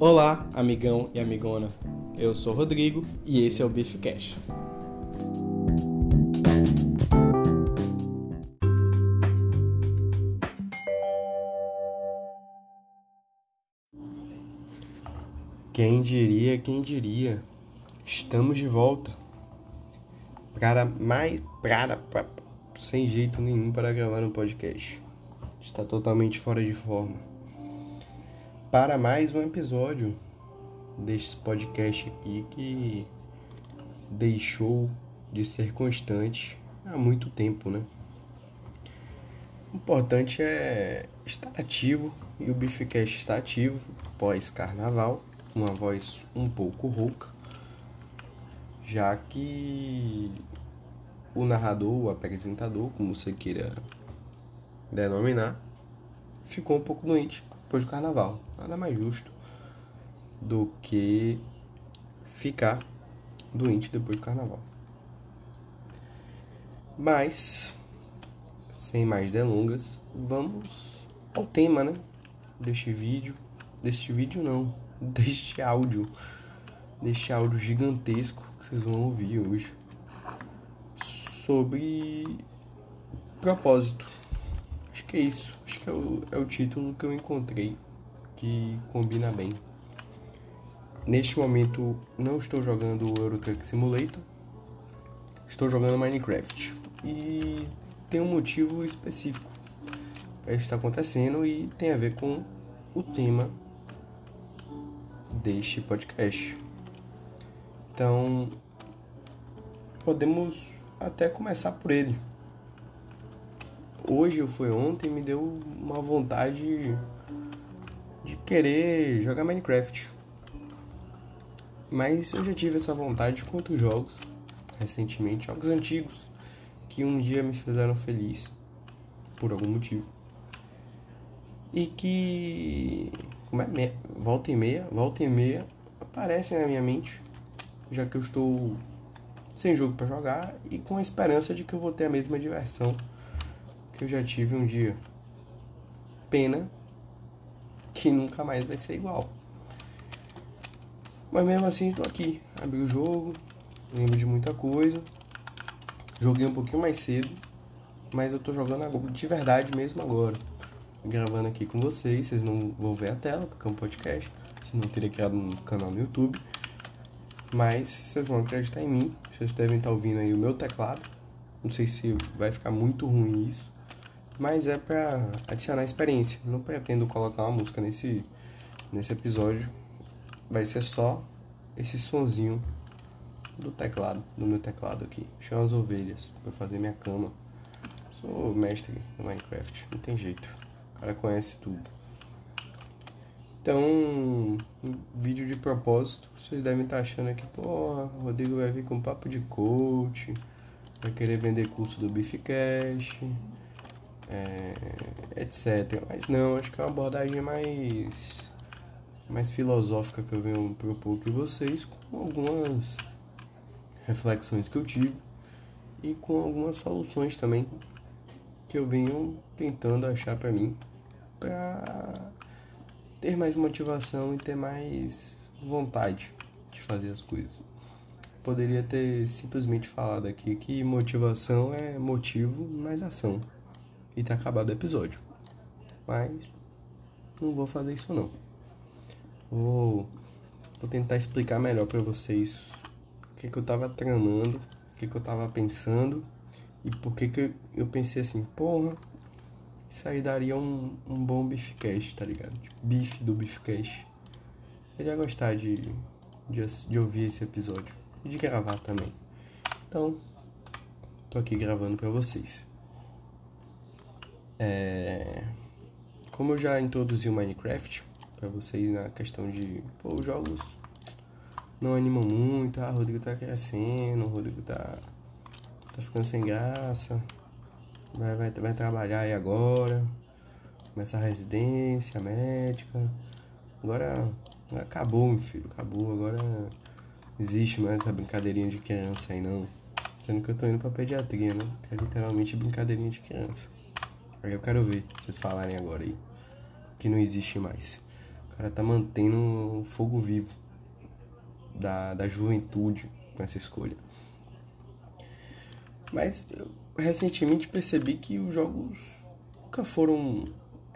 Olá, amigão e amigona. Eu sou Rodrigo e esse é o Beef Cash. Quem diria, quem diria? Estamos de volta. Para mais. Para, sem jeito nenhum para gravar um podcast. Está totalmente fora de forma. Para mais um episódio desse podcast aqui que deixou de ser constante há muito tempo, né? O importante é estar ativo e o Bificast está ativo pós-carnaval uma voz um pouco rouca, já que o narrador, o apresentador, como você queira denominar, ficou um pouco doente depois do carnaval. Nada mais justo do que ficar doente depois do carnaval. Mas, sem mais delongas, vamos ao tema, né? Deste vídeo. Deste vídeo não, deste áudio, deste áudio gigantesco que vocês vão ouvir hoje, sobre propósito. Que é isso. Acho que é o, é o título que eu encontrei que combina bem. Neste momento não estou jogando o Euro Truck Simulator, estou jogando Minecraft. E tem um motivo específico para isso estar acontecendo e tem a ver com o tema deste podcast. Então, podemos até começar por ele. Hoje ou foi ontem me deu uma vontade de querer jogar Minecraft. Mas eu já tive essa vontade com outros jogos recentemente, jogos antigos que um dia me fizeram feliz por algum motivo. E que como é, volta e meia, volta e meia aparecem na minha mente, já que eu estou sem jogo para jogar e com a esperança de que eu vou ter a mesma diversão que eu já tive um dia. Pena que nunca mais vai ser igual. Mas mesmo assim, tô aqui, abri o jogo, lembro de muita coisa. Joguei um pouquinho mais cedo, mas eu tô jogando de verdade mesmo agora gravando aqui com vocês. Vocês não vão ver a tela, porque é um podcast. Senão teria criado um canal no YouTube. Mas vocês vão acreditar em mim. Vocês devem estar ouvindo aí o meu teclado. Não sei se vai ficar muito ruim isso. Mas é pra adicionar experiência. Não pretendo colocar uma música nesse, nesse episódio. Vai ser só esse sonzinho do teclado, do meu teclado aqui. Chama as ovelhas para fazer minha cama. Sou mestre no Minecraft, não tem jeito cara conhece tudo. Então, um vídeo de propósito, vocês devem estar achando que, porra, o Rodrigo vai vir com papo de coach, vai querer vender curso do Beefcast, é, etc. Mas não, acho que é uma abordagem mais, mais filosófica que eu venho propor que vocês, com algumas reflexões que eu tive e com algumas soluções também que eu venho tentando achar para mim para ter mais motivação e ter mais vontade de fazer as coisas. Poderia ter simplesmente falado aqui que motivação é motivo mais ação e ter acabado o episódio. Mas não vou fazer isso não. Vou, vou tentar explicar melhor para vocês o que, que eu tava tramando, o que, que eu tava pensando e por que, que eu pensei assim, porra, isso aí daria um, um bom beefcast, tá ligado? Tipo, bife do beefcast. Eu ia gostar de, de, de ouvir esse episódio e de gravar também. Então, tô aqui gravando pra vocês. É... Como eu já introduzi o Minecraft pra vocês na questão de, pô, os jogos não animam muito, ah, o Rodrigo tá crescendo, o Rodrigo tá, tá ficando sem graça vai, vai, vai trabalhar aí agora, começar a residência médica. Agora acabou, meu filho, acabou. Agora não existe mais essa brincadeirinha de criança aí não. Sendo que eu tô indo pra pediatria, né? Que é literalmente brincadeirinha de criança. Eu quero ver vocês falarem agora aí. Que não existe mais. O cara tá mantendo o fogo vivo da, da juventude com essa escolha. Mas eu recentemente percebi que os jogos nunca foram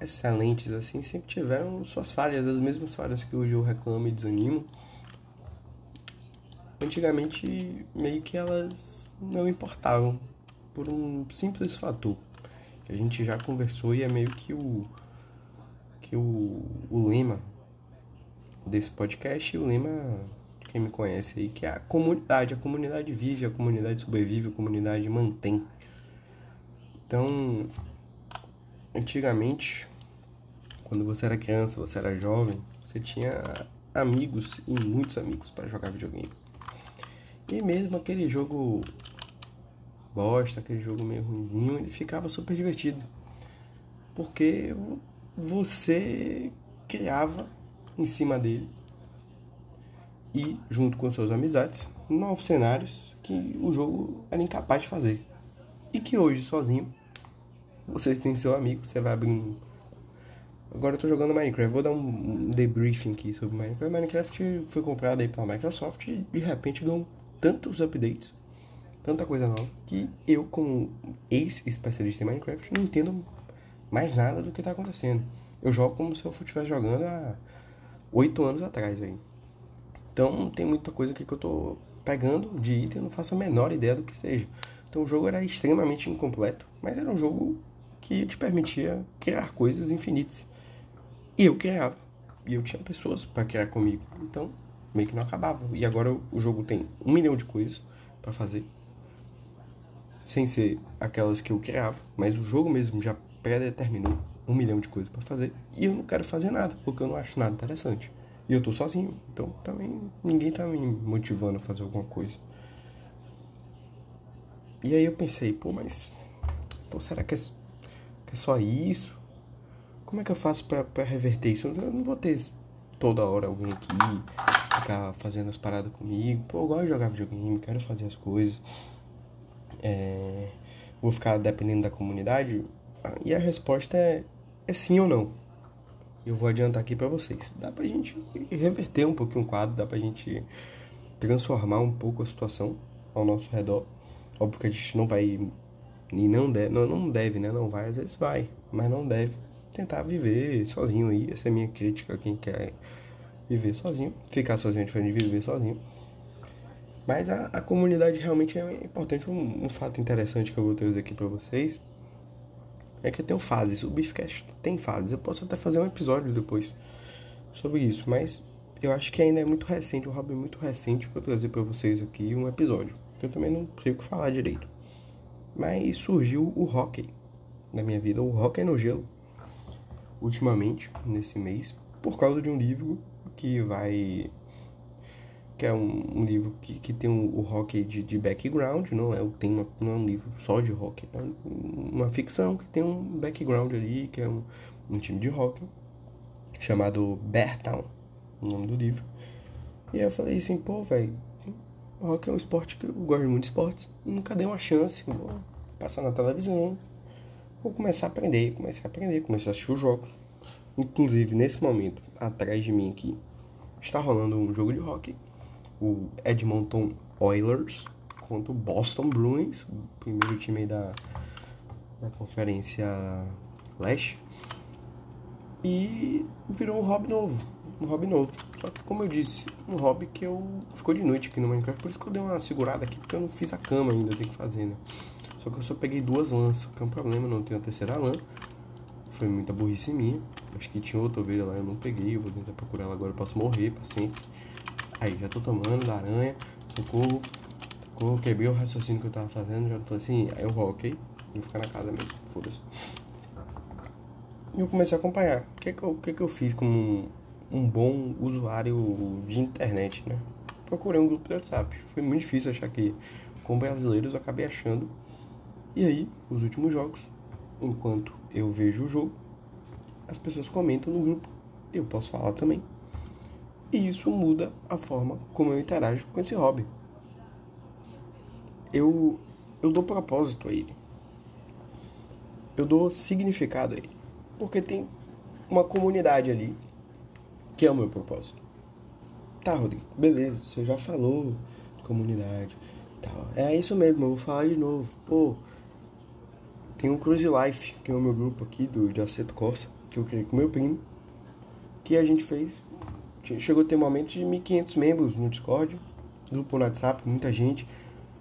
excelentes assim, sempre tiveram suas falhas, as mesmas falhas que hoje eu reclamo e desanimo. Antigamente meio que elas não importavam por um simples fator a gente já conversou e é meio que o que o, o lema desse podcast e o lema quem me conhece aí, que é a comunidade. A comunidade vive, a comunidade sobrevive, a comunidade mantém. Então, antigamente, quando você era criança, você era jovem, você tinha amigos e muitos amigos para jogar videogame. E mesmo aquele jogo bosta, aquele jogo meio ruimzinho, ele ficava super divertido. Porque você criava em cima dele e, junto com suas amizades, novos cenários que o jogo era incapaz de fazer. E que hoje, sozinho, você tem seu amigo, você vai abrir um. Agora eu tô jogando Minecraft, vou dar um debriefing aqui sobre Minecraft. Minecraft foi comprado aí pela Microsoft e de repente ganhou tantos updates, tanta coisa nova, que eu, como ex-especialista em Minecraft, não entendo mais nada do que tá acontecendo. Eu jogo como se eu estivesse jogando há oito anos atrás aí. Então tem muita coisa aqui que eu tô pegando de item, eu não faço a menor ideia do que seja. Então o jogo era extremamente incompleto, mas era um jogo que te permitia criar coisas infinitas. E eu criava. E eu tinha pessoas para criar comigo. Então meio que não acabava. E agora o jogo tem um milhão de coisas para fazer. Sem ser aquelas que eu criava. Mas o jogo mesmo já pré-determinou um milhão de coisas para fazer. E eu não quero fazer nada, porque eu não acho nada interessante. E eu tô sozinho, então também ninguém tá me motivando a fazer alguma coisa. E aí eu pensei, pô, mas pô, será que é, que é só isso? Como é que eu faço pra reverter isso? Eu não vou ter toda hora alguém aqui ficar fazendo as paradas comigo. Pô, eu gosto de jogar videogame, quero fazer as coisas. É, vou ficar dependendo da comunidade? E a resposta é, é sim ou não eu vou adiantar aqui para vocês. Dá pra gente reverter um pouquinho o quadro, dá pra gente transformar um pouco a situação ao nosso redor. Óbvio que a gente não vai e não deve, não, não deve, né? Não vai, às vezes vai, mas não deve tentar viver sozinho aí. Essa é a minha crítica a quem quer viver sozinho, ficar sozinho é diferente de viver sozinho. Mas a, a comunidade realmente é importante. Um, um fato interessante que eu vou trazer aqui para vocês é que tem fases. O Beefcast tem fases. Eu posso até fazer um episódio depois sobre isso, mas eu acho que ainda é muito recente, o hobby é muito recente para trazer para vocês aqui um episódio. Eu também não sei o que falar direito. Mas surgiu o hockey na minha vida, o hockey no gelo, ultimamente, nesse mês, por causa de um livro que vai que é um, um livro que, que tem o hockey de, de background, não é o tema, não é um livro só de hockey, é uma ficção que tem um background ali, que é um, um time de hockey chamado Beartown, o nome do livro. E aí eu falei assim, pô, velho, hockey é um esporte que eu gosto muito de esportes, nunca dei uma chance, vou passar na televisão, vou começar a aprender, comecei a aprender, comecei a assistir os jogos. Inclusive, nesse momento, atrás de mim aqui, está rolando um jogo de hockey o Edmonton Oilers contra o Boston Bruins, o primeiro time da, da Conferência Leste. E virou um hobby novo, um hobby novo. Só que como eu disse, um hobby que eu ficou de noite aqui no Minecraft, por isso que eu dei uma segurada aqui, porque eu não fiz a cama ainda, eu tenho que fazer, né? Só que eu só peguei duas lãs, que é um problema, não tenho a terceira lã. Foi muita burrice minha. Acho que tinha outra ovelha lá, eu não peguei, eu vou tentar procurar ela agora, eu posso morrer pra sempre. Aí, já tô tomando da aranha, socorro, socorro, quebrei o raciocínio que eu tava fazendo, já tô assim, aí eu vou, ok? Vou ficar na casa mesmo, foda-se. E eu comecei a acompanhar. O que que eu, que que eu fiz como um, um bom usuário de internet, né? Procurei um grupo de WhatsApp. Foi muito difícil achar que com brasileiros eu acabei achando. E aí, os últimos jogos, enquanto eu vejo o jogo, as pessoas comentam no grupo. Eu posso falar também. E isso muda a forma como eu interajo com esse hobby. Eu, eu dou propósito a ele. Eu dou significado a ele. Porque tem uma comunidade ali que é o meu propósito. Tá, Rodrigo, beleza, você já falou de comunidade. Tá, é isso mesmo, eu vou falar de novo. Pô, tem o Cruise Life, que é o meu grupo aqui do de Aceto Corsa, que eu criei com meu primo, que a gente fez. Chegou a ter um momento de 1.500 membros no Discord, grupo no WhatsApp, muita gente.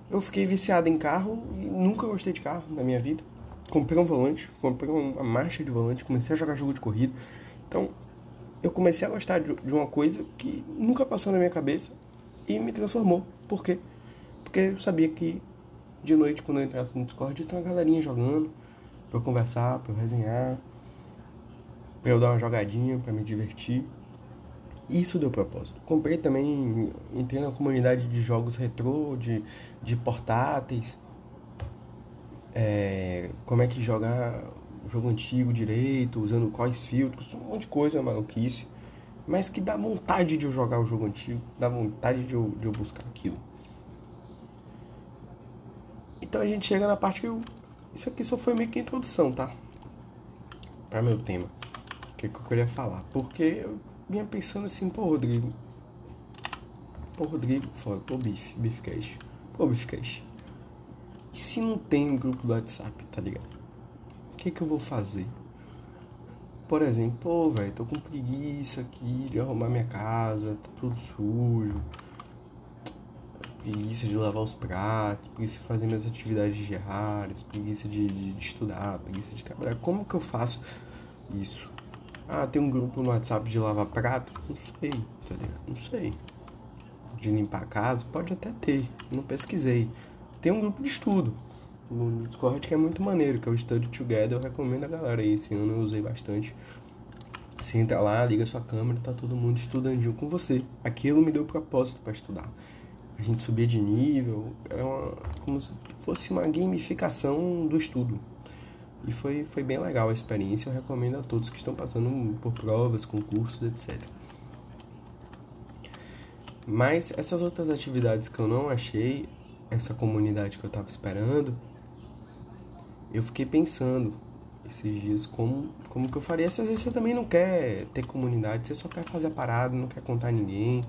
Eu fiquei viciado em carro e nunca gostei de carro na minha vida. Comprei um volante, comprei uma marcha de volante, comecei a jogar jogo de corrida. Então, eu comecei a gostar de uma coisa que nunca passou na minha cabeça e me transformou. Por quê? Porque eu sabia que de noite, quando eu entrasse no Discord, tem uma galerinha jogando, pra eu conversar, pra eu resenhar, pra eu dar uma jogadinha, pra me divertir. Isso deu propósito. Comprei também, entrei na comunidade de jogos retrô, de, de portáteis. É, como é que jogar jogo antigo direito, usando quais filtros, um monte de coisa maluquice. Mas que dá vontade de eu jogar o jogo antigo, dá vontade de eu, de eu buscar aquilo. Então a gente chega na parte que eu. Isso aqui só foi meio que introdução, tá? Para meu tema. O que, que eu queria falar. Porque eu vinha pensando assim, pô, Rodrigo. Pô, Rodrigo, foda, pô, Bife, Beefcast. Pô, Beefcast. E se não tem um grupo do WhatsApp, tá ligado? O que que eu vou fazer? Por exemplo, pô, velho, tô com preguiça aqui de arrumar minha casa, tá tudo sujo. Preguiça de lavar os pratos, preguiça de fazer minhas atividades diárias, preguiça de, de, de estudar, preguiça de trabalhar. Como que eu faço isso? Ah, tem um grupo no WhatsApp de lavar prato? Não sei, tá ligado? Não sei. De limpar a casa? Pode até ter, não pesquisei. Tem um grupo de estudo no Discord que é muito maneiro, que é o Study Together. Eu recomendo a galera aí, esse ano eu usei bastante. Você entra lá, liga sua câmera, tá todo mundo estudandinho com você. Aquilo me deu propósito para estudar. A gente subia de nível, era uma, como se fosse uma gamificação do estudo. E foi, foi bem legal a experiência, eu recomendo a todos que estão passando por provas, concursos, etc. Mas essas outras atividades que eu não achei, essa comunidade que eu estava esperando, eu fiquei pensando esses dias como, como que eu faria. Às vezes você também não quer ter comunidade, você só quer fazer a parada, não quer contar ninguém,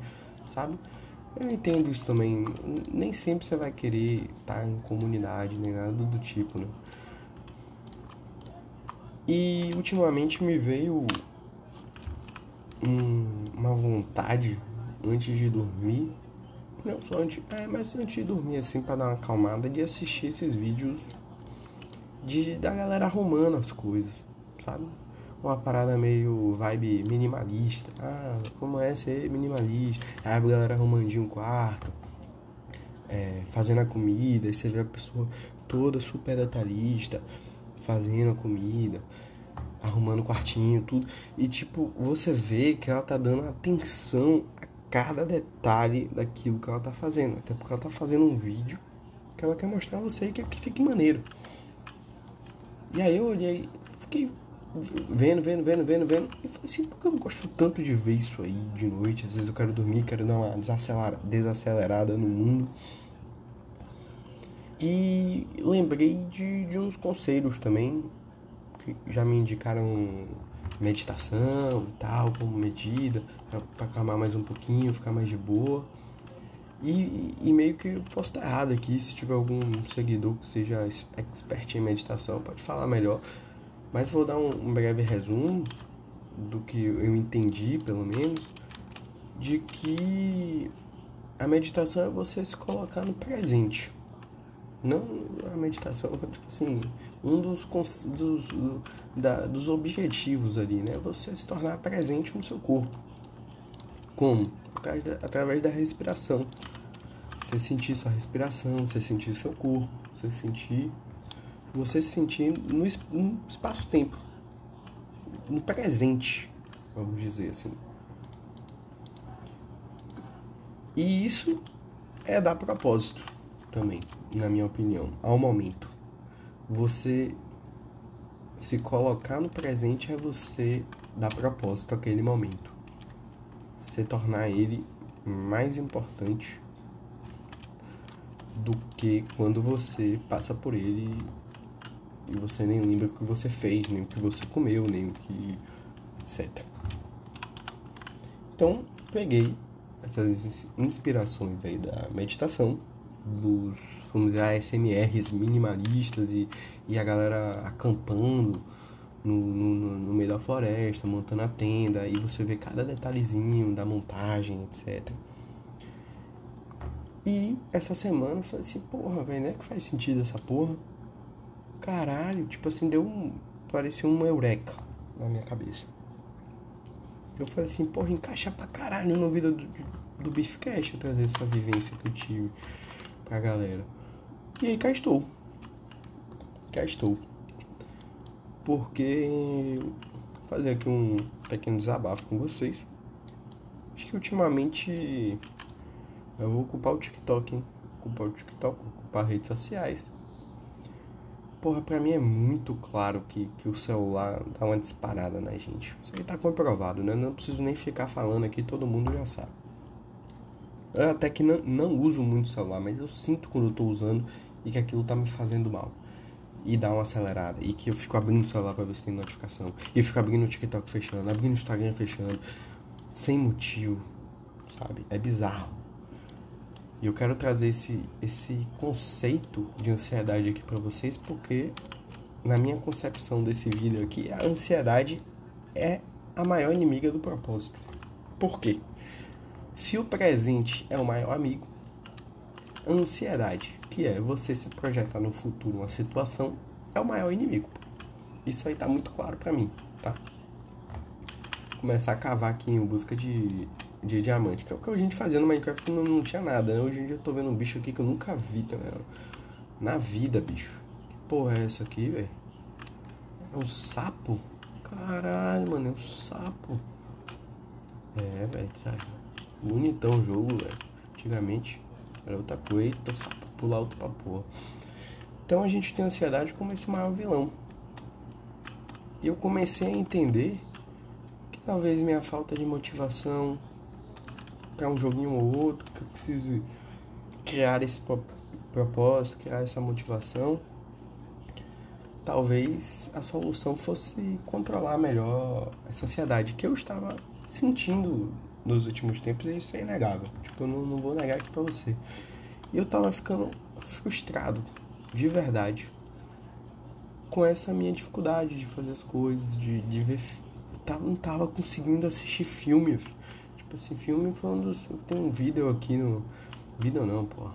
sabe? Eu entendo isso também. Nem sempre você vai querer estar em comunidade, nem nada do tipo, né? E ultimamente me veio um, uma vontade antes de dormir. Não só antes. É, mas antes de dormir, assim, para dar uma acalmada, de assistir esses vídeos de, da galera arrumando as coisas, sabe? Uma parada meio vibe minimalista. Ah, como é ser minimalista? Aí a galera arrumandinho um quarto, é, fazendo a comida, e você vê a pessoa toda super detalhista, fazendo a comida, arrumando o quartinho, tudo. E tipo, você vê que ela tá dando atenção a cada detalhe daquilo que ela tá fazendo. Até porque ela tá fazendo um vídeo que ela quer mostrar a você e quer que fique maneiro. E aí eu olhei, fiquei vendo, vendo, vendo, vendo, vendo. E falei assim, por que eu gosto tanto de ver isso aí de noite? Às vezes eu quero dormir, quero dar uma desacelerada no mundo. E lembrei de, de uns conselhos também, que já me indicaram meditação e tal, como medida, para acalmar mais um pouquinho, ficar mais de boa. E, e meio que eu posso estar errado aqui, se tiver algum seguidor que seja expert em meditação, pode falar melhor. Mas vou dar um, um breve resumo do que eu entendi, pelo menos, de que a meditação é você se colocar no presente. Não a meditação, tipo assim, um dos, dos, do, da, dos objetivos ali, né? Você se tornar presente no seu corpo. Como? através da, através da respiração. Você sentir sua respiração, você sentir seu corpo, você sentir. Você se sentir no, no espaço-tempo. No presente, vamos dizer assim. E isso é dar propósito também, na minha opinião, ao momento. Você se colocar no presente é você dar propósito àquele momento se tornar ele mais importante do que quando você passa por ele e você nem lembra o que você fez, nem o que você comeu, nem o que. etc. Então, peguei essas inspirações aí da meditação, dos, vamos dizer, ASMRs minimalistas e, e a galera acampando no, no, no meio da floresta, montando a tenda, e você vê cada detalhezinho da montagem, etc. E essa semana eu falei assim, porra, velho, não é que faz sentido essa porra? Caralho, tipo assim, deu um. Parecia um eureka na minha cabeça. Eu falei assim, porra, encaixa pra caralho no vídeo do, do Beefcast trazer essa vivência que eu tive pra galera. E aí cá estou. Cá estou. Porque fazer aqui um pequeno desabafo com vocês. Acho que ultimamente eu vou ocupar o TikTok, hein? Ocupar o TikTok, ocupar redes sociais. Porra, pra mim é muito claro que, que o celular dá uma disparada na gente. Isso aí tá comprovado, né? Não preciso nem ficar falando aqui, todo mundo já sabe. Eu até que não, não uso muito celular, mas eu sinto quando eu tô usando e que aquilo tá me fazendo mal. E dá uma acelerada. E que eu fico abrindo o celular pra ver se tem notificação. E eu fico abrindo o TikTok fechando, abrindo o Instagram fechando. Sem motivo, sabe? É bizarro. E eu quero trazer esse, esse conceito de ansiedade aqui para vocês, porque na minha concepção desse vídeo aqui, a ansiedade é a maior inimiga do propósito. Por quê? Se o presente é o maior amigo, a ansiedade, que é você se projetar no futuro uma situação, é o maior inimigo. Isso aí tá muito claro para mim, tá? Começar a cavar aqui em busca de de diamante, que é o que a gente fazia no Minecraft não, não tinha nada, né? Hoje em dia eu tô vendo um bicho aqui que eu nunca vi? Na vida, bicho. Que porra é essa aqui, velho? É um sapo? Caralho, mano, é um sapo. É, velho, tá bonitão o jogo, velho. Antigamente era outra coisa, então sapo pular outro pra porra. Então a gente tem ansiedade como esse maior vilão. E eu comecei a entender que talvez minha falta de motivação, para um joguinho ou outro, que eu preciso criar esse propósito, criar essa motivação. Talvez a solução fosse controlar melhor essa ansiedade que eu estava sentindo nos últimos tempos, e isso é inegável. Tipo, eu não, não vou negar aqui pra você. E eu tava ficando frustrado, de verdade, com essa minha dificuldade de fazer as coisas, de, de ver. Tava, não tava conseguindo assistir filme. Tipo assim, filme foi um dos. Tem um vídeo aqui no. Vídeo não, porra.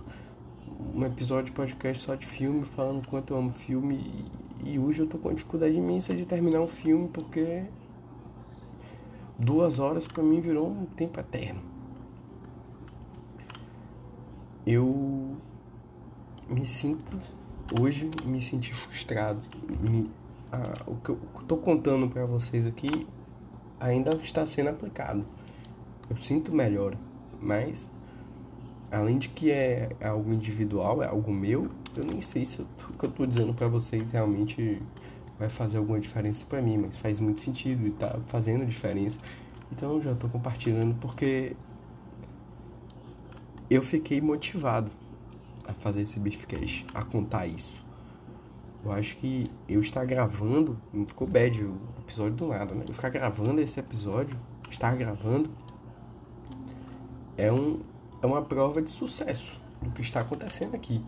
Um episódio de podcast só de filme, falando quanto eu amo filme. E, hoje eu tô com dificuldade imensa de terminar um filme porque. Duas horas para mim virou um tempo eterno. Eu me sinto. Hoje me senti frustrado. Me, ah, o que eu tô contando para vocês aqui ainda está sendo aplicado eu sinto melhor, mas além de que é algo individual, é algo meu, eu nem sei se o que eu tô dizendo para vocês realmente vai fazer alguma diferença para mim, mas faz muito sentido e tá fazendo diferença. Então eu já tô compartilhando porque eu fiquei motivado a fazer esse Beefcast, a contar isso. Eu acho que eu estar gravando, não ficou bad o episódio do nada, né? Eu ficar gravando esse episódio, estar gravando, é, um, é uma prova de sucesso do que está acontecendo aqui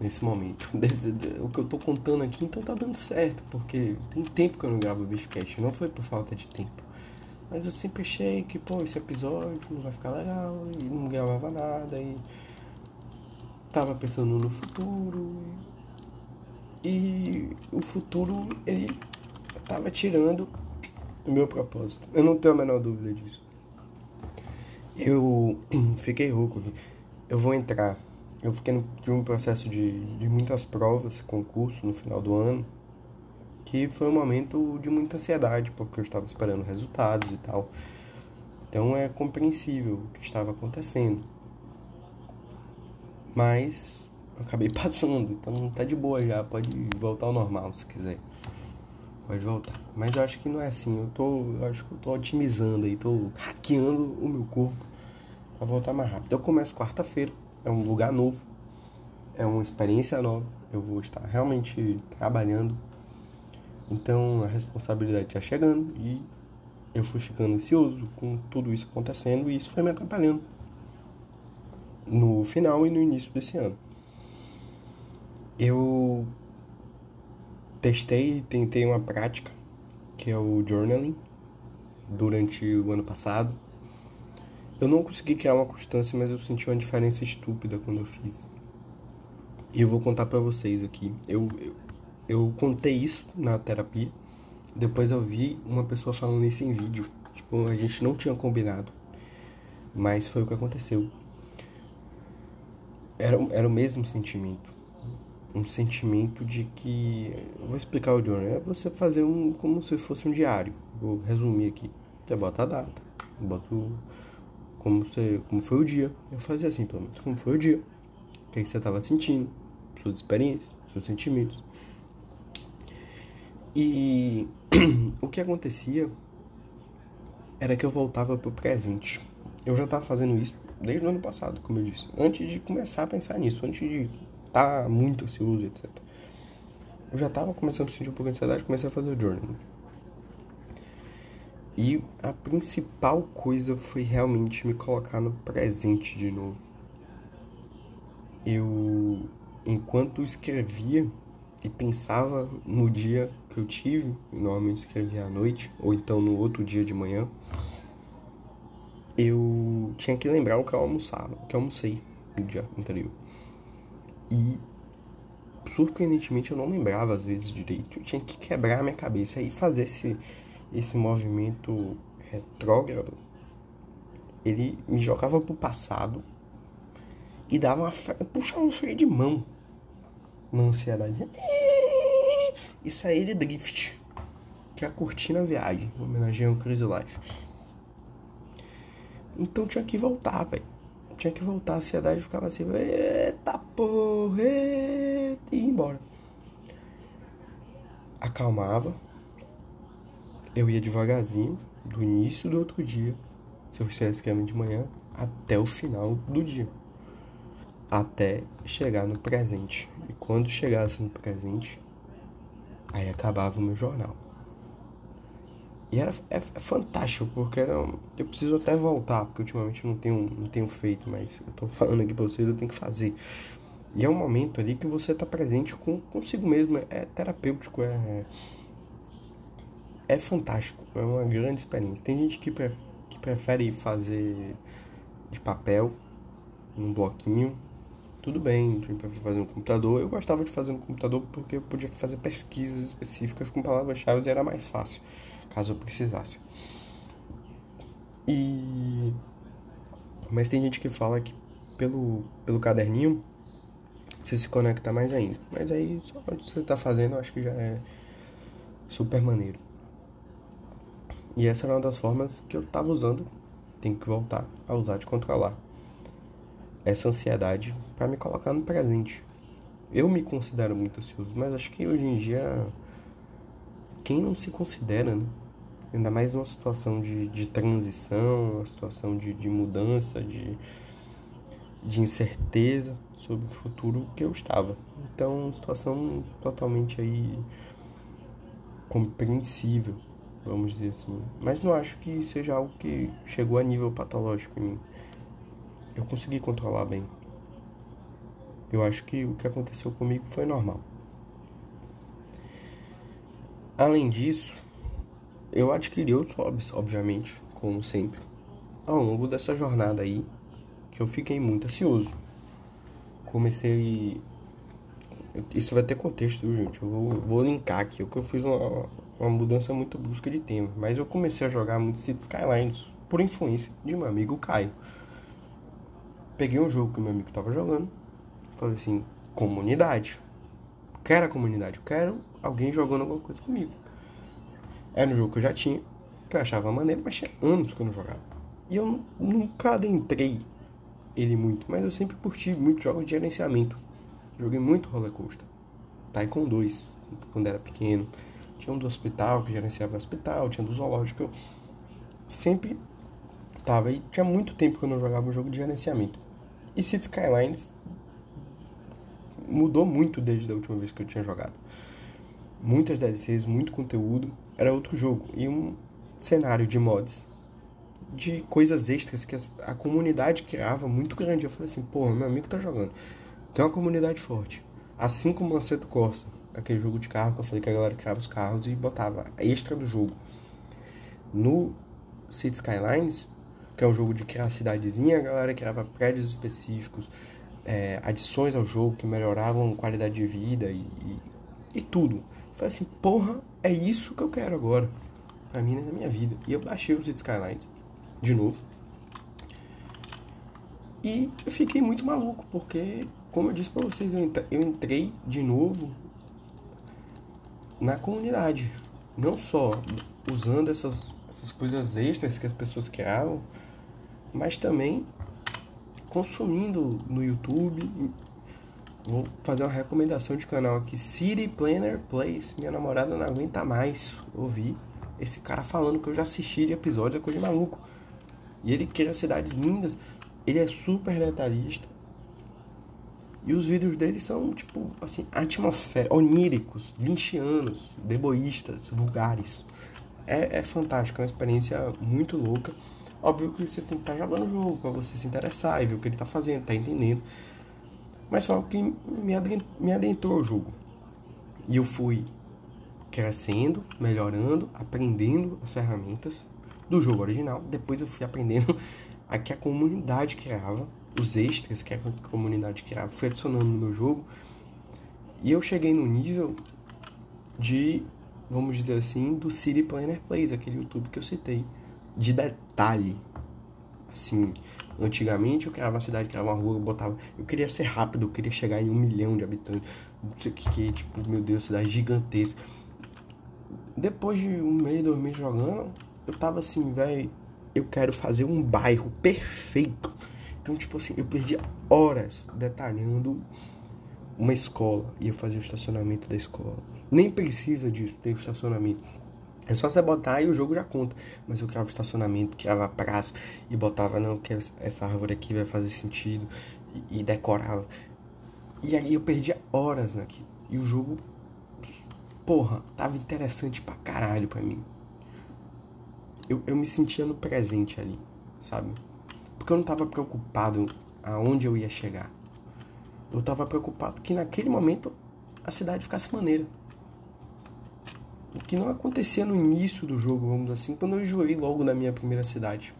nesse momento. O que eu tô contando aqui, então tá dando certo, porque tem tempo que eu não gravo o Beefcast, não foi por falta de tempo. Mas eu sempre achei que, pô, esse episódio não vai ficar legal, e não gravava nada, e tava pensando no futuro. E o futuro, ele tava tirando o meu propósito. Eu não tenho a menor dúvida disso. Eu fiquei rouco aqui. Eu vou entrar. Eu fiquei no, um processo de, de muitas provas, concurso no final do ano, que foi um momento de muita ansiedade, porque eu estava esperando resultados e tal. Então é compreensível o que estava acontecendo. Mas acabei passando, então tá de boa já, pode voltar ao normal se quiser. Pode voltar. Mas eu acho que não é assim. Eu tô. Eu acho que eu tô otimizando aí, tô hackeando o meu corpo para voltar mais rápido. Eu começo quarta-feira, é um lugar novo, é uma experiência nova. Eu vou estar realmente trabalhando. Então a responsabilidade está chegando e eu fui ficando ansioso com tudo isso acontecendo e isso foi me atrapalhando no final e no início desse ano. Eu testei tentei uma prática que é o journaling durante o ano passado. Eu não consegui criar uma constância, mas eu senti uma diferença estúpida quando eu fiz. E eu vou contar para vocês aqui. Eu, eu, eu contei isso na terapia. Depois eu vi uma pessoa falando isso em vídeo. Tipo, a gente não tinha combinado. Mas foi o que aconteceu. Era, era o mesmo sentimento. Um sentimento de que. Eu vou explicar o journal. É você fazer um. como se fosse um diário. Vou resumir aqui. Você bota a data. Bota como, você, como foi o dia. Eu fazia assim, pelo menos. Como foi o dia. O que, que você estava sentindo suas experiências, seus sentimentos. E o que acontecia era que eu voltava pro presente. Eu já estava fazendo isso desde o ano passado, como eu disse, antes de começar a pensar nisso, antes de estar tá muito ansioso, etc. Eu já estava começando a sentir um pouco de ansiedade, comecei a fazer o journal. E a principal coisa foi realmente me colocar no presente de novo. Eu enquanto escrevia e pensava no dia que eu tive, normalmente escrevia à noite, ou então no outro dia de manhã, eu tinha que lembrar o que eu almoçava, o que eu almocei no dia anterior. E surpreendentemente eu não lembrava às vezes direito. Eu tinha que quebrar a minha cabeça e fazer esse, esse movimento retrógrado. Ele me jogava pro passado e dava uma puxava um freio de mão na ansiedade. E sair de drift, que é a cortina viagem, homenageando o Crazy Life. Então tinha que voltar, velho. Tinha que voltar, a ansiedade ficava assim, eita porra, e ia embora. Acalmava, eu ia devagarzinho, do início do outro dia, se eu fizesse esquema de manhã, até o final do dia até chegar no presente. E quando chegasse no presente, aí acabava o meu jornal. E era é, é fantástico, porque era, eu preciso até voltar, porque ultimamente não tenho, não tenho feito, mas eu tô falando aqui pra vocês, eu tenho que fazer. E é um momento ali que você tá presente com, consigo mesmo, é, é terapêutico, é, é fantástico, é uma grande experiência. Tem gente que, pre, que prefere fazer de papel, num bloquinho, tudo bem, para fazer no computador. Eu gostava de fazer no computador porque eu podia fazer pesquisas específicas com palavras-chave e era mais fácil, caso eu precisasse. E mas tem gente que fala que pelo pelo caderninho você se conecta mais ainda. Mas aí só onde você tá fazendo, eu acho que já é super maneiro. E essa era uma das formas que eu tava usando, tenho que voltar a usar de controlar essa ansiedade para me colocar no presente. Eu me considero muito ansioso, mas acho que hoje em dia quem não se considera, né? Ainda mais numa situação de, de transição, uma situação de, de mudança, de, de incerteza sobre o futuro que eu estava. Então, situação totalmente aí compreensível, vamos dizer assim. Mas não acho que seja algo que chegou a nível patológico em mim eu consegui controlar bem. Eu acho que o que aconteceu comigo foi normal. Além disso, eu adquiri outros hobbies, obviamente, como sempre, ao longo dessa jornada aí, que eu fiquei muito ansioso. Comecei. Isso vai ter contexto, viu, gente? Eu vou, vou linkar aqui, porque eu fiz uma, uma mudança muito brusca de tema. Mas eu comecei a jogar muito City Skylines por influência de meu amigo Caio peguei um jogo que meu amigo tava jogando, falei assim, comunidade. Quero a comunidade, quero alguém jogando alguma coisa comigo. Era um jogo que eu já tinha, que eu achava maneiro, mas tinha anos que eu não jogava. E eu nunca adentrei ele muito, mas eu sempre curti muito jogos de gerenciamento. Joguei muito roller coaster. Taekwondo 2, quando era pequeno. Tinha um do hospital, que gerenciava o hospital, tinha um do zoológico. Eu sempre tava e tinha muito tempo que eu não jogava um jogo de gerenciamento. E City Skylines mudou muito desde a última vez que eu tinha jogado. Muitas DLCs, muito conteúdo, era outro jogo. E um, cenário de mods, de coisas extras que a comunidade criava muito grande. Eu falei assim, porra, meu amigo tá jogando. Tem uma comunidade forte. Assim como o Assetto Corsa, aquele jogo de carro que eu falei que a galera criava os carros e botava extra do jogo. No City Skylines, que é um jogo de criar cidadezinha, a galera criava prédios específicos, é, adições ao jogo que melhoravam qualidade de vida e, e, e tudo. Eu falei assim, porra, é isso que eu quero agora. Pra mim, na minha vida. E eu baixei o City Skylines de novo. E eu fiquei muito maluco, porque, como eu disse pra vocês, eu entrei de novo na comunidade. Não só usando essas, essas coisas extras que as pessoas criavam, mas também consumindo no YouTube. Vou fazer uma recomendação de canal aqui, City Planner Place. Minha namorada não aguenta mais ouvir esse cara falando que eu já assisti de episódio, é coisa de maluco. E ele cria cidades lindas, ele é super detalhista. E os vídeos dele são, tipo, assim, atmosfera, oníricos, linchianos, deboístas, vulgares. É, é fantástico, é uma experiência muito louca. Óbvio que você tem que estar tá jogando o jogo para você se interessar e ver o que ele está fazendo, tá entendendo. Mas algo que me adentrou ao jogo. E eu fui crescendo, melhorando, aprendendo as ferramentas do jogo original. Depois eu fui aprendendo a que a comunidade criava, os extras que a comunidade criava, fui adicionando no meu jogo. E eu cheguei no nível de, vamos dizer assim, do City Planner Plays, aquele YouTube que eu citei de detalhe. Assim, antigamente eu criava uma cidade, criava uma rua, eu botava. Eu queria ser rápido, eu queria chegar em um milhão de habitantes. Não sei o que, que tipo, meu Deus, cidade gigantesca. Depois de um mês, dois meses jogando, eu tava assim, velho, eu quero fazer um bairro perfeito. Então, tipo assim, eu perdi horas detalhando uma escola. E eu fazia o estacionamento da escola. Nem precisa disso, ter estacionamento é só você botar e o jogo já conta. Mas eu criava estacionamento, criava praça e botava, não, que essa árvore aqui vai fazer sentido. E, e decorava. E aí eu perdia horas naquilo. E o jogo, porra, tava interessante pra caralho pra mim. Eu, eu me sentia no presente ali, sabe? Porque eu não tava preocupado aonde eu ia chegar. Eu tava preocupado que naquele momento a cidade ficasse maneira. O que não acontecia no início do jogo, vamos assim, quando eu joguei logo na minha primeira cidade.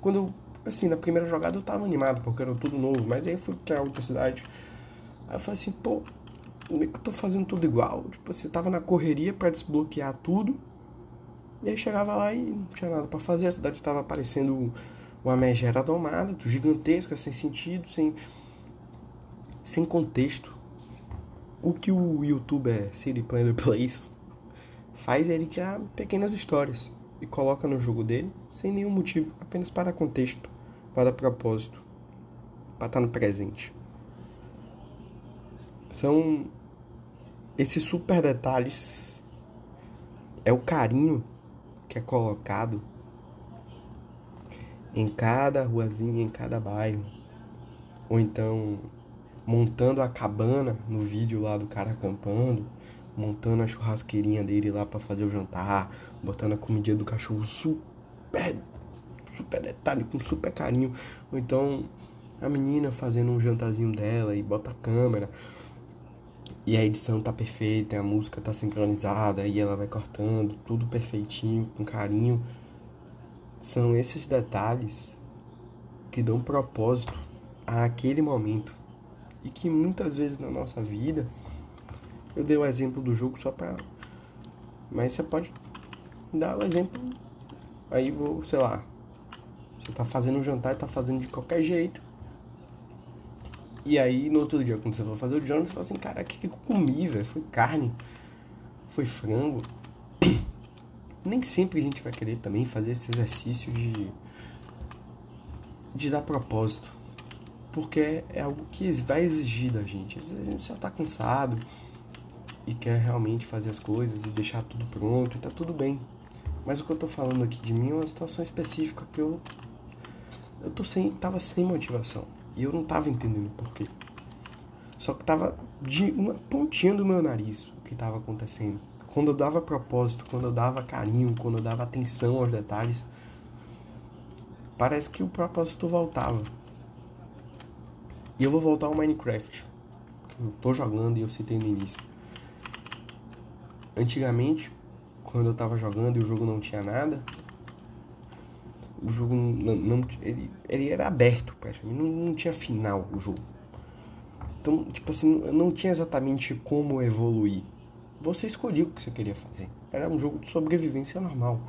Quando assim, na primeira jogada eu tava animado, porque era tudo novo, mas aí eu fui pra outra cidade. Aí eu falei assim, pô, como é que eu tô fazendo tudo igual? Tipo, você tava na correria para desbloquear tudo. E aí chegava lá e não tinha nada para fazer, a cidade tava parecendo uma megera domada, gigantesca, sem sentido, sem, sem contexto. O que o youtuber City Planner Place faz ele criar pequenas histórias e coloca no jogo dele sem nenhum motivo, apenas para contexto, para propósito, para estar no presente. São esses super detalhes é o carinho que é colocado em cada ruazinha, em cada bairro. Ou então montando a cabana no vídeo lá do cara acampando montando a churrasqueirinha dele lá para fazer o jantar, botando a comidinha do cachorro super, super detalhe, com super carinho. Ou então a menina fazendo um jantarzinho dela e bota a câmera. E a edição tá perfeita, a música tá sincronizada, e ela vai cortando, tudo perfeitinho, com carinho. São esses detalhes que dão propósito àquele momento. E que muitas vezes na nossa vida eu dei o exemplo do jogo só pra. Mas você pode dar o exemplo. Aí vou, sei lá. Você tá fazendo um jantar e tá fazendo de qualquer jeito. E aí no outro dia, quando você for fazer o jantar, você fala assim, cara, o que, que eu comi, velho? Foi carne. Foi frango. Nem sempre a gente vai querer também fazer esse exercício de. de dar propósito. Porque é algo que vai exigir da gente. Às vezes a gente já tá cansado e quer realmente fazer as coisas e deixar tudo pronto e tá tudo bem. Mas o que eu tô falando aqui de mim é uma situação específica que eu eu tô sem tava sem motivação e eu não tava entendendo por quê. Só que tava de uma pontinha do meu nariz o que tava acontecendo quando eu dava propósito, quando eu dava carinho, quando eu dava atenção aos detalhes, parece que o propósito voltava. E eu vou voltar ao Minecraft, que eu tô jogando e eu citei no início. Antigamente, quando eu tava jogando e o jogo não tinha nada, o jogo não, não ele, ele era aberto, praticamente, não, não tinha final o jogo. Então, tipo assim, não tinha exatamente como evoluir. Você escolheu o que você queria fazer. Era um jogo de sobrevivência normal.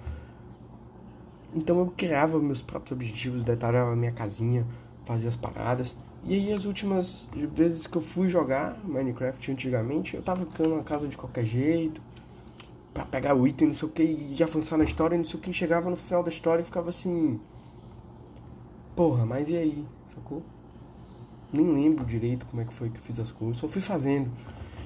Então eu criava meus próprios objetivos, detalhava minha casinha, fazia as paradas. E aí as últimas vezes que eu fui jogar Minecraft antigamente, eu tava ficando na casa de qualquer jeito, para pegar o item, não sei o que, e avançar na história, não sei o que, chegava no final da história e ficava assim. Porra, mas e aí? Sacou? Nem lembro direito como é que foi que eu fiz as coisas, só fui fazendo.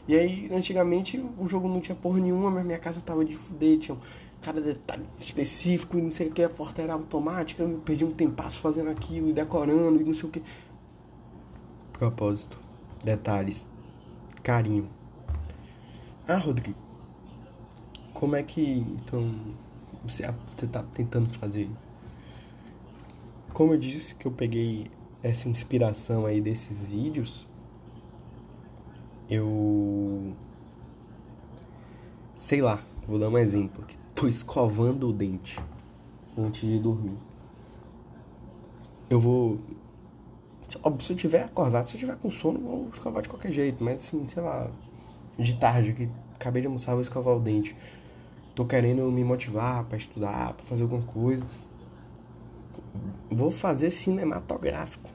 E aí, antigamente, o jogo não tinha porra nenhuma, mas minha casa tava de fuder, tinha cada detalhe específico e não sei o que, a porta era automática, eu perdi um tempasso fazendo aquilo e decorando e não sei o que. Propósito, detalhes, carinho. Ah, Rodrigo, como é que então você, você tá tentando fazer? Como eu disse que eu peguei essa inspiração aí desses vídeos, eu sei lá, vou dar um exemplo que tô escovando o dente antes de dormir. Eu vou óbvio, se eu tiver acordado, se eu tiver com sono, vou escovar de qualquer jeito, mas assim, sei lá, de tarde que acabei de almoçar, vou escovar o dente. Tô querendo me motivar para estudar, para fazer alguma coisa. Vou fazer cinematográfico.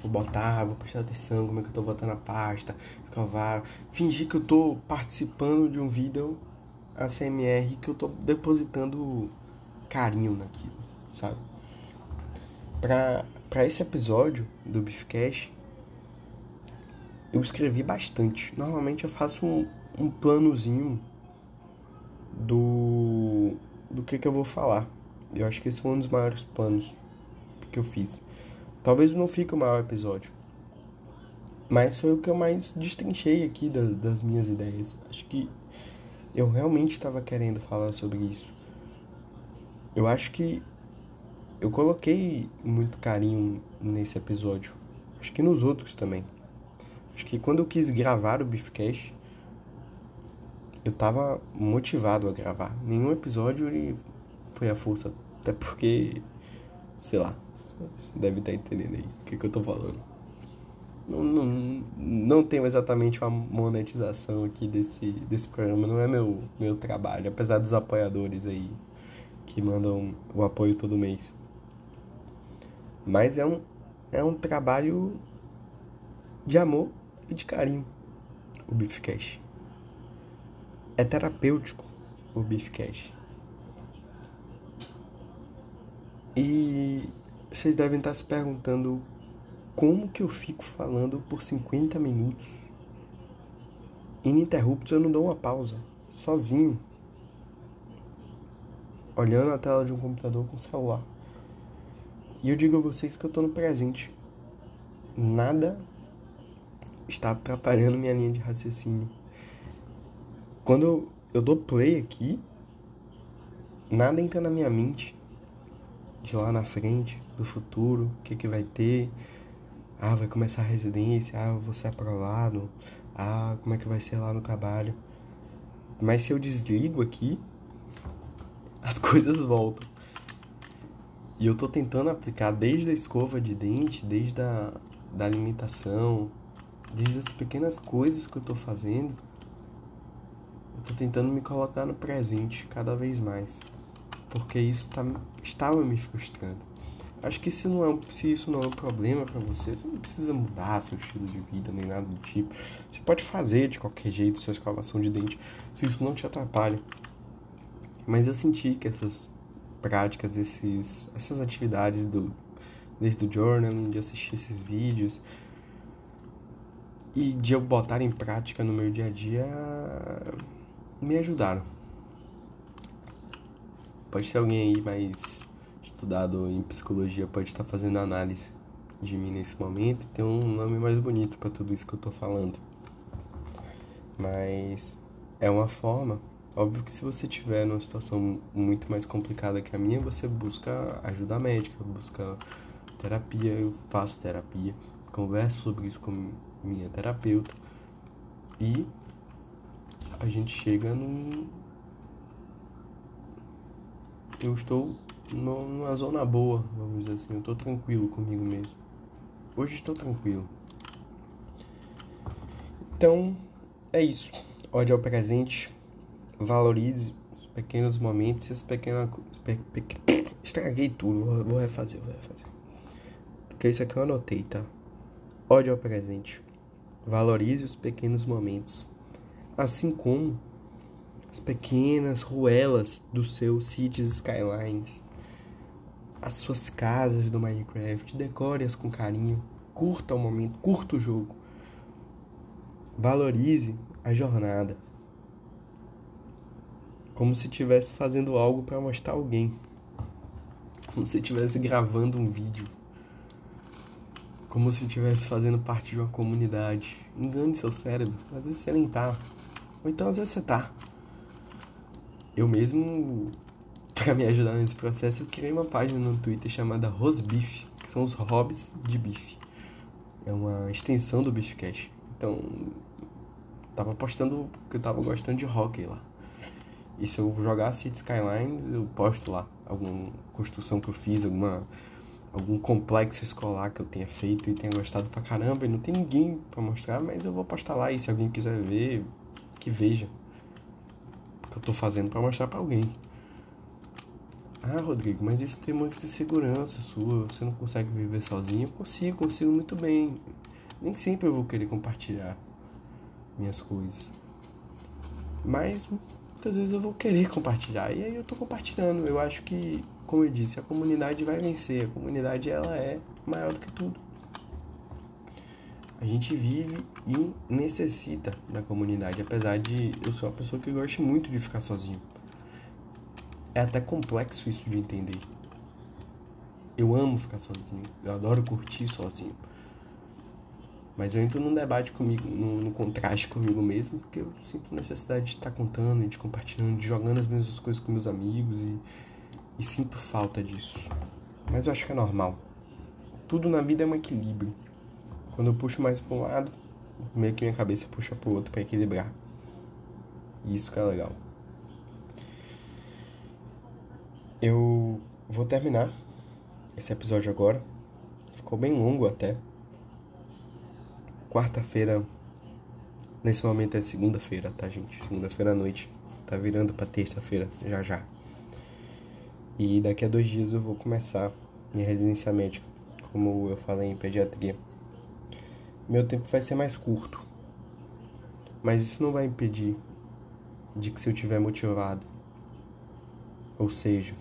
Vou botar, vou prestar atenção como é que eu tô botando a pasta, escovar, fingir que eu tô participando de um vídeo ACMR que eu tô depositando carinho naquilo, sabe? Pra, pra esse episódio do Beefcast, eu escrevi bastante. Normalmente eu faço um, um planozinho do, do que, que eu vou falar. Eu acho que esse foi um dos maiores planos que eu fiz. Talvez não fique o maior episódio. Mas foi o que eu mais destrinchei aqui das, das minhas ideias. Acho que eu realmente estava querendo falar sobre isso. Eu acho que eu coloquei muito carinho nesse episódio. Acho que nos outros também. Acho que quando eu quis gravar o Beefcast, eu tava motivado a gravar. Nenhum episódio foi a força. Até porque, sei lá, deve estar entendendo aí o que, que eu tô falando. Não, não, não tenho exatamente uma monetização aqui desse, desse programa, não é meu, meu trabalho, apesar dos apoiadores aí que mandam o apoio todo mês. Mas é um, é um trabalho de amor e de carinho, o Beefcast. É terapêutico o Beefcast. E vocês devem estar se perguntando como que eu fico falando por 50 minutos ininterruptos, eu não dou uma pausa, sozinho, olhando a tela de um computador com celular. E eu digo a vocês que eu estou no presente. Nada está atrapalhando minha linha de raciocínio. Quando eu, eu dou play aqui, nada entra na minha mente de lá na frente, do futuro, o que, que vai ter. Ah, vai começar a residência, ah, eu vou ser aprovado, ah, como é que vai ser lá no trabalho. Mas se eu desligo aqui, as coisas voltam. E eu tô tentando aplicar desde a escova de dente, desde a da alimentação, desde as pequenas coisas que eu tô fazendo. Eu tô tentando me colocar no presente cada vez mais porque isso tá, estava me frustrando. Acho que se, não é, se isso não é um problema para você, você não precisa mudar seu estilo de vida nem nada do tipo. Você pode fazer de qualquer jeito sua escovação de dente, se isso não te atrapalha. Mas eu senti que essas práticas, esses, essas atividades do desde o journaling, de assistir esses vídeos e de eu botar em prática no meu dia a dia me ajudaram Pode ser alguém aí mais estudado em psicologia, pode estar fazendo análise de mim nesse momento, tem um nome mais bonito para tudo isso que eu tô falando. Mas é uma forma, Óbvio que se você tiver numa situação muito mais complicada que a minha, você busca ajuda médica, busca terapia, eu faço terapia, converso sobre isso com minha terapeuta e a gente chega num. Eu estou numa zona boa, vamos dizer assim, eu estou tranquilo comigo mesmo. Hoje estou tranquilo. Então, é isso. Olhe ao presente, valorize os pequenos momentos as pequenas. Pe, pe, estraguei tudo, vou, vou refazer, vou refazer. Porque isso aqui eu anotei, tá? Olhe ao presente, valorize os pequenos momentos, assim como as pequenas ruelas dos seus cities skylines, as suas casas do Minecraft, decore-as com carinho, curta o momento, curta o jogo. Valorize a jornada. Como se estivesse fazendo algo para mostrar alguém. Como se estivesse gravando um vídeo. Como se estivesse fazendo parte de uma comunidade. Engane seu cérebro. Às vezes você nem tá. Ou então às vezes você tá. Eu mesmo, para me ajudar nesse processo, eu criei uma página no Twitter chamada Rosbife, que são os hobbies de bife. É uma extensão do Beefcast. Então, tava postando que eu tava gostando de hockey lá. E se eu jogar City Skylines, eu posto lá alguma construção que eu fiz, alguma algum complexo escolar que eu tenha feito e tenha gostado pra caramba. E não tem ninguém para mostrar, mas eu vou postar lá e se alguém quiser ver, que veja. Que eu tô fazendo para mostrar para alguém. Ah, Rodrigo, mas isso tem muita segurança sua, você não consegue viver sozinho. Eu consigo, consigo muito bem. Nem sempre eu vou querer compartilhar minhas coisas. Mas muitas vezes eu vou querer compartilhar. E aí eu tô compartilhando. Eu acho que, como eu disse, a comunidade vai vencer. A comunidade ela é maior do que tudo. A gente vive e necessita da comunidade, apesar de eu ser uma pessoa que gosta muito de ficar sozinho. É até complexo isso de entender. Eu amo ficar sozinho, eu adoro curtir sozinho. Mas eu entro num debate comigo, no, no, contraste comigo mesmo, porque eu sinto necessidade de estar contando, de compartilhando, de jogando as mesmas coisas com meus amigos e, e sinto falta disso. Mas eu acho que é normal. Tudo na vida é um equilíbrio. Quando eu puxo mais para um lado, meio que minha cabeça puxa para o outro para equilibrar. E isso que é legal. Eu vou terminar esse episódio agora. Ficou bem longo até quarta-feira. Nesse momento é segunda-feira, tá, gente? Segunda-feira à noite. Tá virando pra terça-feira, já já. E daqui a dois dias eu vou começar minha residência médica, como eu falei em pediatria. Meu tempo vai ser mais curto. Mas isso não vai impedir de que se eu estiver motivado, ou seja,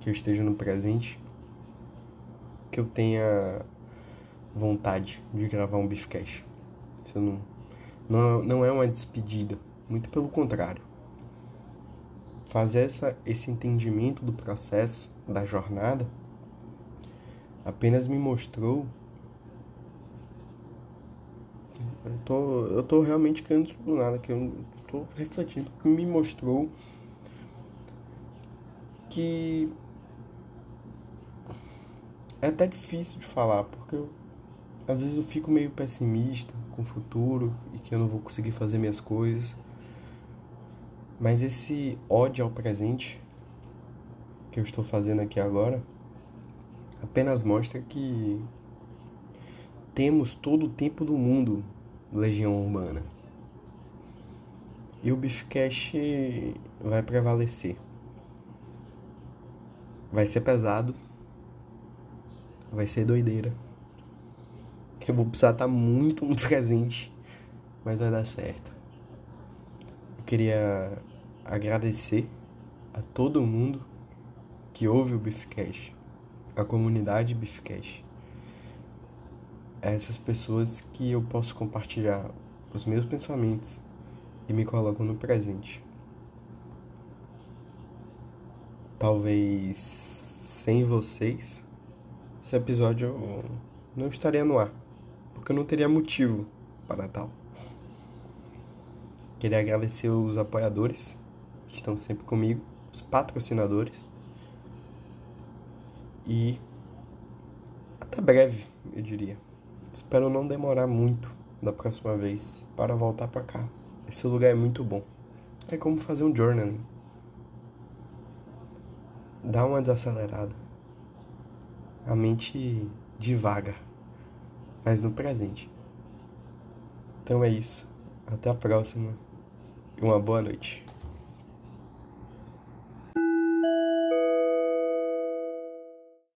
que eu esteja no presente, que eu tenha vontade de gravar um Beefcast. Isso não, não, não é uma despedida, muito pelo contrário. Fazer essa, esse entendimento do processo, da jornada, apenas me mostrou. Eu tô, eu tô realmente querendo nada, que eu tô refletindo, porque me mostrou que é até difícil de falar, porque eu às vezes eu fico meio pessimista com o futuro e que eu não vou conseguir fazer minhas coisas. Mas esse ódio ao presente que eu estou fazendo aqui agora apenas mostra que temos todo o tempo do mundo Legião Urbana. E o Beefcast vai prevalecer. Vai ser pesado. Vai ser doideira. Eu vou precisar estar muito, muito presente, mas vai dar certo. Eu queria agradecer a todo mundo que ouve o Beefcast, a comunidade Beefcast. A essas pessoas que eu posso compartilhar os meus pensamentos e me colocam no presente. Talvez sem vocês, esse episódio não estaria no ar porque eu não teria motivo para tal. Queria agradecer os apoiadores que estão sempre comigo, os patrocinadores. E até breve, eu diria. Espero não demorar muito da próxima vez para voltar para cá. Esse lugar é muito bom. É como fazer um journaling. Dá uma desacelerada. A mente divaga, mas no presente. Então é isso. Até a próxima e uma boa noite.